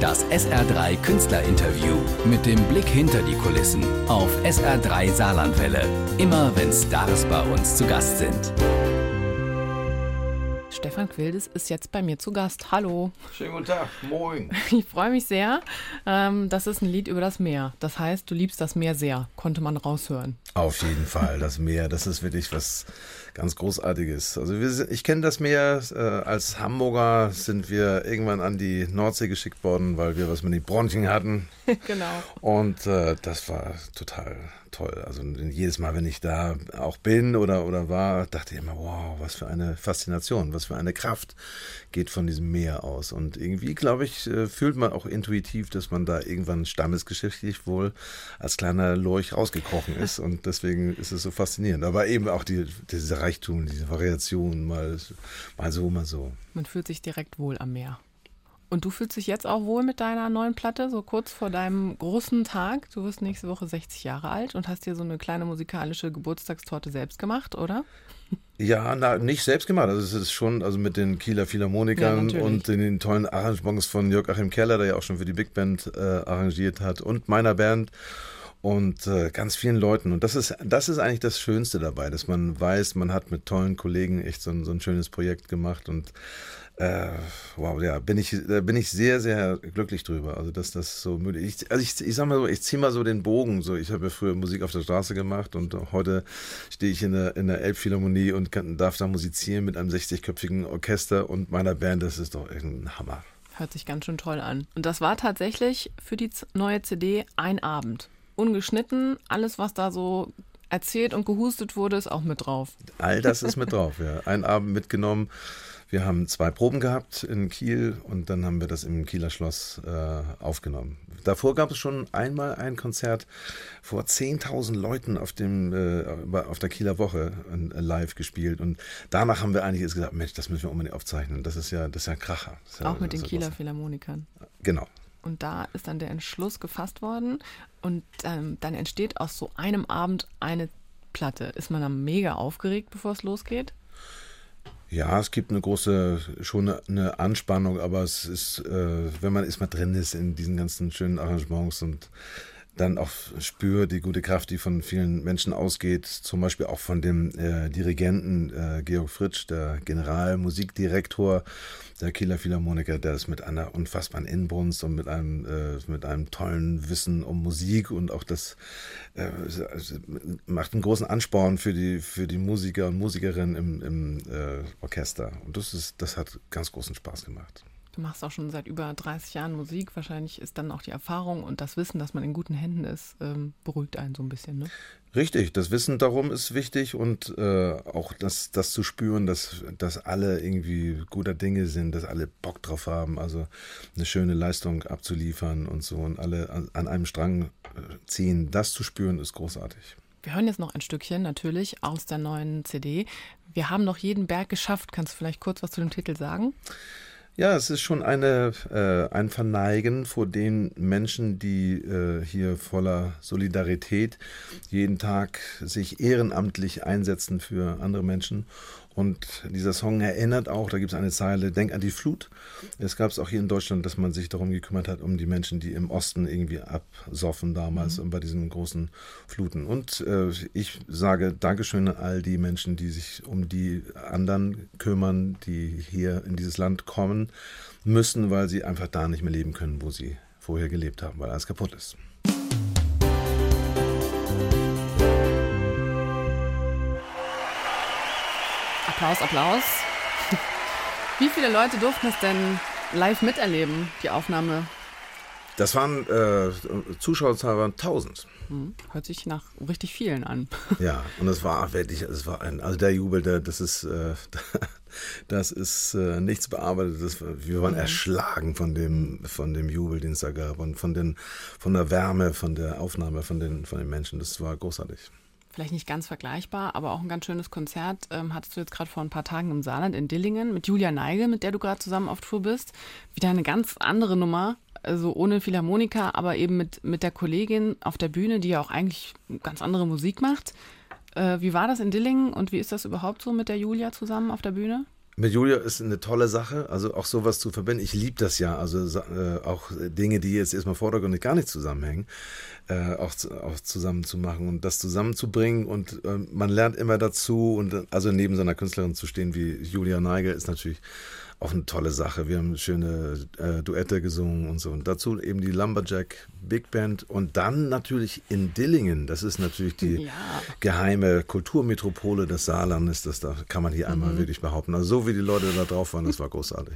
Das SR3 Künstlerinterview mit dem Blick hinter die Kulissen auf SR3 Saarlandwelle. Immer wenn Stars bei uns zu Gast sind. Stefan Quildes ist jetzt bei mir zu Gast. Hallo. Schönen guten Tag. Moin. Ich freue mich sehr. Ähm, das ist ein Lied über das Meer. Das heißt, du liebst das Meer sehr. Konnte man raushören. Auf jeden Fall. Das Meer, das ist wirklich was ganz Großartiges. Also wir, ich kenne das Meer. Äh, als Hamburger sind wir irgendwann an die Nordsee geschickt worden, weil wir was mit den Bronchien hatten. genau. Und äh, das war total toll. Also jedes Mal, wenn ich da auch bin oder, oder war, dachte ich immer, wow, was für eine Faszination, was für eine Kraft geht von diesem Meer aus. Und irgendwie, glaube ich, äh, fühlt man auch intuitiv, dass man da irgendwann stammesgeschichtlich wohl als kleiner Lurch rausgekrochen ist. Und deswegen ist es so faszinierend. Aber eben auch die, diese Reichtum, diese Variation, mal, mal so, mal so. Man fühlt sich direkt wohl am Meer. Und du fühlst dich jetzt auch wohl mit deiner neuen Platte, so kurz vor deinem großen Tag. Du wirst nächste Woche 60 Jahre alt und hast dir so eine kleine musikalische Geburtstagstorte selbst gemacht, oder? Ja, na, nicht selbst gemacht. Also es ist schon, also mit den Kieler Philharmonikern ja, und den, den, tollen Arrangements von Jörg Achim Keller, der ja auch schon für die Big Band äh, arrangiert hat, und meiner Band und äh, ganz vielen Leuten. Und das ist, das ist eigentlich das Schönste dabei, dass man weiß, man hat mit tollen Kollegen echt so ein, so ein schönes Projekt gemacht und äh, wow, ja, bin ich, da bin ich sehr, sehr glücklich drüber. Also, dass das so möglich ist. Also, ich, ich sag mal so, ich ziehe mal so den Bogen. So, ich habe ja früher Musik auf der Straße gemacht und heute stehe ich in der, in der Elbphilharmonie und kann, darf da musizieren mit einem 60-köpfigen Orchester und meiner Band. Das ist doch ein Hammer. Hört sich ganz schön toll an. Und das war tatsächlich für die neue CD ein Abend. Ungeschnitten, alles, was da so erzählt und gehustet wurde, ist auch mit drauf. All das ist mit drauf, ja. Ein Abend mitgenommen. Wir haben zwei Proben gehabt in Kiel und dann haben wir das im Kieler Schloss äh, aufgenommen. Davor gab es schon einmal ein Konzert vor 10.000 Leuten auf, dem, äh, auf der Kieler Woche äh, live gespielt und danach haben wir eigentlich gesagt, Mensch, das müssen wir unbedingt aufzeichnen. Das ist ja, das ist ja ein Kracher. Ja, Auch mit den Kieler Philharmonikern. Genau. Und da ist dann der Entschluss gefasst worden und ähm, dann entsteht aus so einem Abend eine Platte. Ist man dann mega aufgeregt, bevor es losgeht? Ja, es gibt eine große, schon eine, Anspannung, aber es ist, äh, wenn man erstmal drin ist in diesen ganzen schönen Arrangements und dann auch spürt die gute Kraft, die von vielen Menschen ausgeht, zum Beispiel auch von dem äh, Dirigenten äh, Georg Fritsch, der Generalmusikdirektor der Kieler Philharmoniker, der das mit einer unfassbaren Inbrunst und mit einem, äh, mit einem tollen Wissen um Musik und auch das äh, macht einen großen Ansporn für die, für die Musiker und Musikerinnen im, im äh, Orchester. Und das, ist, das hat ganz großen Spaß gemacht. Du machst auch schon seit über 30 Jahren Musik. Wahrscheinlich ist dann auch die Erfahrung und das Wissen, dass man in guten Händen ist, ähm, beruhigt einen so ein bisschen, ne? Richtig, das Wissen darum ist wichtig und äh, auch das, das zu spüren, dass, dass alle irgendwie guter Dinge sind, dass alle Bock drauf haben, also eine schöne Leistung abzuliefern und so und alle an, an einem Strang äh, ziehen. Das zu spüren ist großartig. Wir hören jetzt noch ein Stückchen natürlich aus der neuen CD. Wir haben noch jeden Berg geschafft. Kannst du vielleicht kurz was zu dem Titel sagen? Ja, es ist schon eine, äh, ein Verneigen vor den Menschen, die äh, hier voller Solidarität jeden Tag sich ehrenamtlich einsetzen für andere Menschen und dieser Song erinnert auch, da gibt es eine Zeile, Denk an die Flut. Es gab es auch hier in Deutschland, dass man sich darum gekümmert hat, um die Menschen, die im Osten irgendwie absoffen damals mhm. bei diesen großen Fluten. Und äh, ich sage Dankeschön an all die Menschen, die sich um die anderen kümmern, die hier in dieses Land kommen müssen, weil sie einfach da nicht mehr leben können, wo sie vorher gelebt haben, weil alles kaputt ist. Applaus, Applaus. Wie viele Leute durften es denn live miterleben, die Aufnahme? Das waren äh, Zuschauerzahl waren 1000. Hm, hört sich nach richtig vielen an. Ja, und es war wirklich, es war ein, also der Jubel, der, das ist, äh, das ist äh, nichts bearbeitetes. Wir waren mhm. erschlagen von dem, von dem Jubel, den es da gab und von den, von der Wärme, von der Aufnahme von den, von den Menschen. Das war großartig vielleicht nicht ganz vergleichbar, aber auch ein ganz schönes Konzert ähm, hattest du jetzt gerade vor ein paar Tagen im Saarland in Dillingen mit Julia Neigel, mit der du gerade zusammen auf Tour bist. Wieder eine ganz andere Nummer, also ohne Philharmonika, aber eben mit, mit der Kollegin auf der Bühne, die ja auch eigentlich ganz andere Musik macht. Äh, wie war das in Dillingen und wie ist das überhaupt so mit der Julia zusammen auf der Bühne? Mit Julia ist eine tolle Sache, also auch sowas zu verbinden. Ich liebe das ja, also äh, auch Dinge, die jetzt erstmal vordergründig gar nicht zusammenhängen, äh, auch, auch zusammen zu machen und das zusammenzubringen und äh, man lernt immer dazu und also neben so einer Künstlerin zu stehen wie Julia Neigel ist natürlich auch eine tolle Sache. Wir haben schöne äh, Duette gesungen und so. Und dazu eben die Lumberjack Big Band und dann natürlich in Dillingen. Das ist natürlich die ja. geheime Kulturmetropole des Saarlandes. Das da kann man hier mhm. einmal wirklich behaupten. Also so wie die Leute da drauf waren, das war großartig.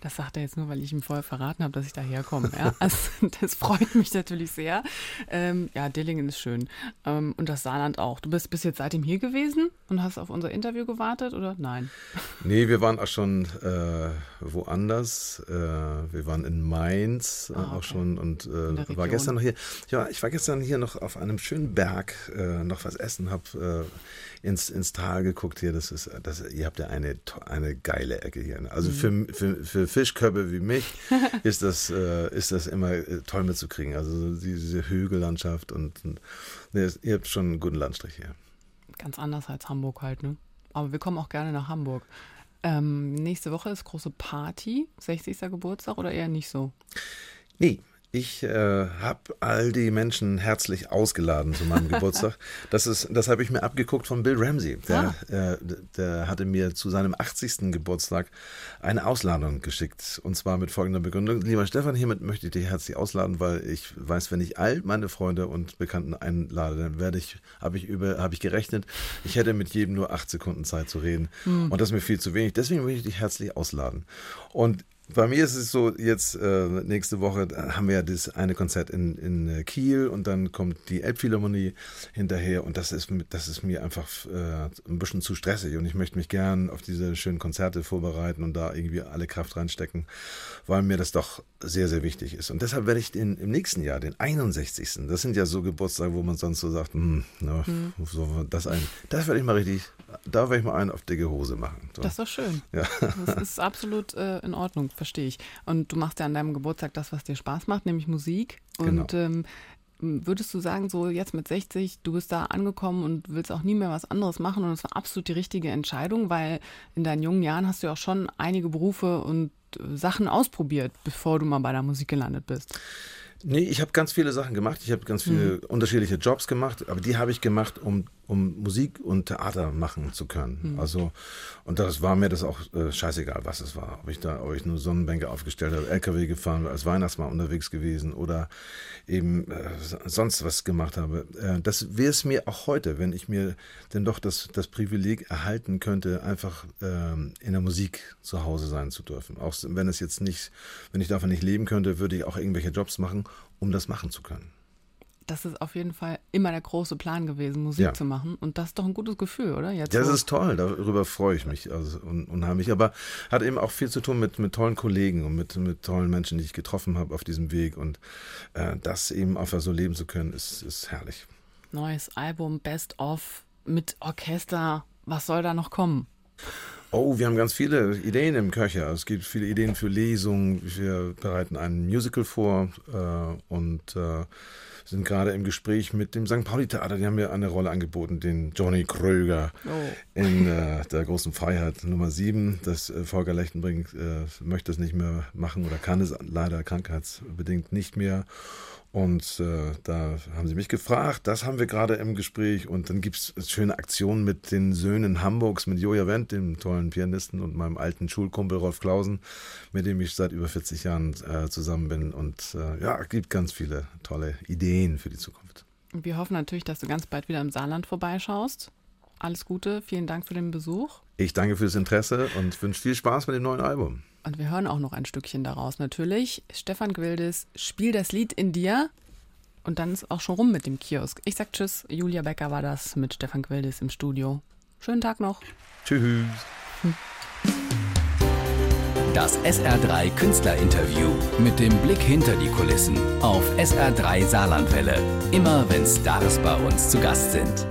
Das sagt er jetzt nur, weil ich ihm vorher verraten habe, dass ich daher komme. Ja? Also, das freut mich natürlich sehr. Ähm, ja, Dillingen ist schön. Ähm, und das Saarland auch. Du bist bis jetzt seitdem hier gewesen und hast auf unser Interview gewartet oder nein? Nee, wir waren auch schon äh, woanders. Äh, wir waren in Mainz äh, ah, okay. auch schon und äh, war gestern noch hier. Ja, ich war gestern hier noch auf einem schönen Berg äh, noch was essen, habe äh, ins, ins Tal geguckt hier. Das ist, das, ihr habt ja eine, eine geile Ecke hier. Ne? Also mhm. für, für, für Fischköpfe wie mich ist das, äh, ist das immer äh, toll mitzukriegen. Also diese Hügellandschaft und, und ne, ihr habt schon einen guten Landstrich hier. Ganz anders als Hamburg halt, ne? Aber wir kommen auch gerne nach Hamburg. Ähm, nächste Woche ist große Party, 60. Geburtstag oder eher nicht so? Nee, ich äh, habe all die Menschen herzlich ausgeladen zu meinem Geburtstag. Das, ist, das habe ich mir abgeguckt von Bill Ramsey. Der, ah. äh, der hatte mir zu seinem 80. Geburtstag eine Ausladung geschickt. Und zwar mit folgender Begründung. Lieber Stefan, hiermit möchte ich dich herzlich ausladen, weil ich weiß, wenn ich all meine Freunde und Bekannten einlade, dann werde ich, habe ich über, habe ich gerechnet, ich hätte mit jedem nur acht Sekunden Zeit zu reden. Hm. Und das ist mir viel zu wenig. Deswegen möchte ich dich herzlich ausladen. Und bei mir ist es so, jetzt äh, nächste Woche haben wir ja das eine Konzert in, in äh, Kiel und dann kommt die Elbphilharmonie hinterher und das ist, das ist mir einfach äh, ein bisschen zu stressig und ich möchte mich gern auf diese schönen Konzerte vorbereiten und da irgendwie alle Kraft reinstecken, weil mir das doch sehr, sehr wichtig ist. Und deshalb werde ich den, im nächsten Jahr, den 61. Das sind ja so Geburtstage, wo man sonst so sagt, hm, na, hm. So, das ein, das werde ich mal richtig, da werde ich mal einen auf dicke Hose machen. So. Das ist doch schön. Ja. Das ist absolut äh, in Ordnung verstehe ich. Und du machst ja an deinem Geburtstag das, was dir Spaß macht, nämlich Musik. Und genau. ähm, würdest du sagen, so jetzt mit 60, du bist da angekommen und willst auch nie mehr was anderes machen und es war absolut die richtige Entscheidung, weil in deinen jungen Jahren hast du ja auch schon einige Berufe und äh, Sachen ausprobiert, bevor du mal bei der Musik gelandet bist. Nee, ich habe ganz viele Sachen gemacht. Ich habe ganz viele mhm. unterschiedliche Jobs gemacht, aber die habe ich gemacht, um, um Musik und Theater machen zu können. Mhm. Also, und das war mir das auch äh, scheißegal, was es war. Ob ich da, ob ich nur Sonnenbänke aufgestellt habe, LKW gefahren, als Weihnachtsmann unterwegs gewesen oder eben äh, sonst was gemacht habe. Äh, das wäre es mir auch heute, wenn ich mir denn doch das, das Privileg erhalten könnte, einfach ähm, in der Musik zu Hause sein zu dürfen. Auch wenn es jetzt nicht, wenn ich davon nicht leben könnte, würde ich auch irgendwelche Jobs machen um das machen zu können. Das ist auf jeden Fall immer der große Plan gewesen, Musik ja. zu machen. Und das ist doch ein gutes Gefühl, oder? Jetzt ja, das ist toll. Darüber freue ich mich also unheimlich. Aber hat eben auch viel zu tun mit, mit tollen Kollegen und mit, mit tollen Menschen, die ich getroffen habe auf diesem Weg. Und äh, das eben einfach so leben zu können, ist, ist herrlich. Neues Album, Best of mit Orchester. Was soll da noch kommen? Oh, wir haben ganz viele Ideen im Köcher. Es gibt viele Ideen für Lesungen. Wir bereiten ein Musical vor äh, und äh, sind gerade im Gespräch mit dem St. Pauli Theater. Die haben mir eine Rolle angeboten, den Johnny Kröger oh. in äh, der großen Freiheit Nummer 7. Das äh, Volker Lechtenbrink äh, möchte es nicht mehr machen oder kann es leider krankheitsbedingt nicht mehr. Und äh, da haben sie mich gefragt, das haben wir gerade im Gespräch. Und dann gibt es schöne Aktionen mit den Söhnen Hamburgs, mit Joja Wendt, dem tollen Pianisten, und meinem alten Schulkumpel Rolf Klausen, mit dem ich seit über 40 Jahren äh, zusammen bin. Und äh, ja, gibt ganz viele tolle Ideen für die Zukunft. Wir hoffen natürlich, dass du ganz bald wieder im Saarland vorbeischaust. Alles Gute, vielen Dank für den Besuch. Ich danke fürs Interesse und wünsche viel Spaß mit dem neuen Album. Und wir hören auch noch ein Stückchen daraus natürlich. Stefan Gwildes, Spiel das Lied in dir. Und dann ist auch schon rum mit dem Kiosk. Ich sag Tschüss. Julia Becker war das mit Stefan Gwildes im Studio. Schönen Tag noch. Tschüss. Das SR3 Künstlerinterview mit dem Blick hinter die Kulissen auf SR3 Saarlandwelle. Immer wenn Stars bei uns zu Gast sind.